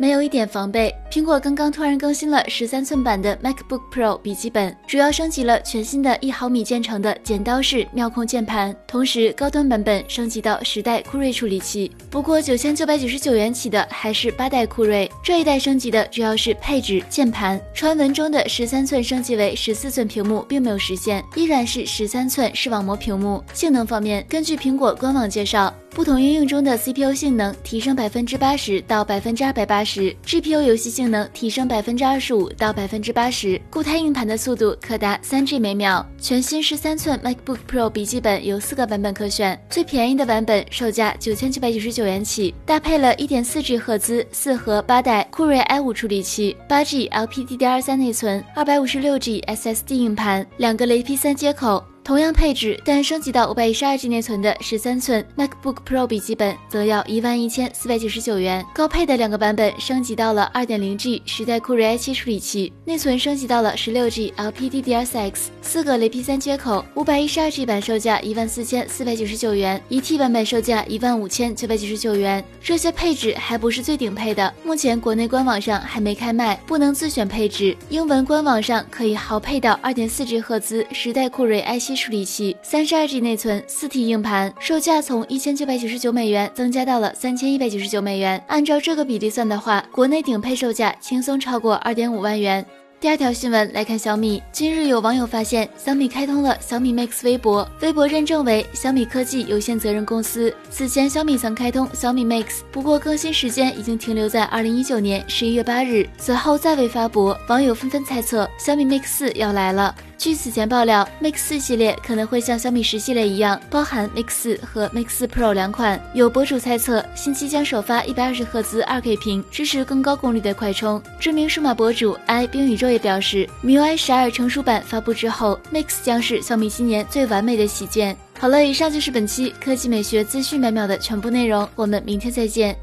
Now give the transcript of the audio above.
没有一点防备，苹果刚刚突然更新了十三寸版的 MacBook Pro 笔记本，主要升级了全新的一毫米键程的剪刀式妙控键盘，同时高端版本升级到十代酷睿处理器。不过九千九百九十九元起的还是八代酷睿，这一代升级的主要是配置、键盘。传闻中的十三寸升级为十四寸屏幕并没有实现，依然是十三寸视网膜屏幕。性能方面，根据苹果官网介绍。不同应用中的 CPU 性能提升百分之八十到百分之二百八十，GPU 游戏性能提升百分之二十五到百分之八十，固态硬盘的速度可达三 G 每秒。全新十三寸 MacBook Pro 笔记本有四个版本可选，最便宜的版本售价九千九百九十九元起，搭配了一点四 G 赫兹四核八代酷睿 i 五处理器，八 G LPDDR3 内存，二百五十六 G SSD 硬盘，两个雷 P 三接口。同样配置，但升级到五百一十二 G 内存的十三寸 MacBook Pro 笔记本则要一万一千四百九十九元。高配的两个版本升级到了二点零 G 十代酷睿 i7 处理器，内存升级到了十六 G LPDDR4X，四个雷 P 三接口。五百一十二 G 版售价一万四千四百九十九元，一 T 版本售价一万五千九百九十九元。这些配置还不是最顶配的，目前国内官网上还没开卖，不能自选配置。英文官网上可以豪配到二点四 G 赫兹十代酷睿 i7。处理器，三十二 G 内存，四 T 硬盘，售价从一千九百九十九美元增加到了三千一百九十九美元。按照这个比例算的话，国内顶配售价轻松超过二点五万元。第二条新闻来看小米，今日有网友发现小米开通了小米 Max 微博，微博认证为小米科技有限责任公司。此前小米曾开通小米 Max，不过更新时间已经停留在二零一九年十一月八日，此后再未发布。网友纷纷猜测小米 Max 四要来了。据此前爆料，Mix 四系列可能会像小米十系列一样，包含 Mix 四和 Mix 四 Pro 两款。有博主猜测，新机将首发一百二十赫兹二 K 屏，支持更高功率的快充。知名数码博主 i 冰宇宙也表示，MIUI 十二成熟版发布之后，Mix 将是小米今年最完美的旗舰。好了，以上就是本期科技美学资讯每秒的全部内容，我们明天再见。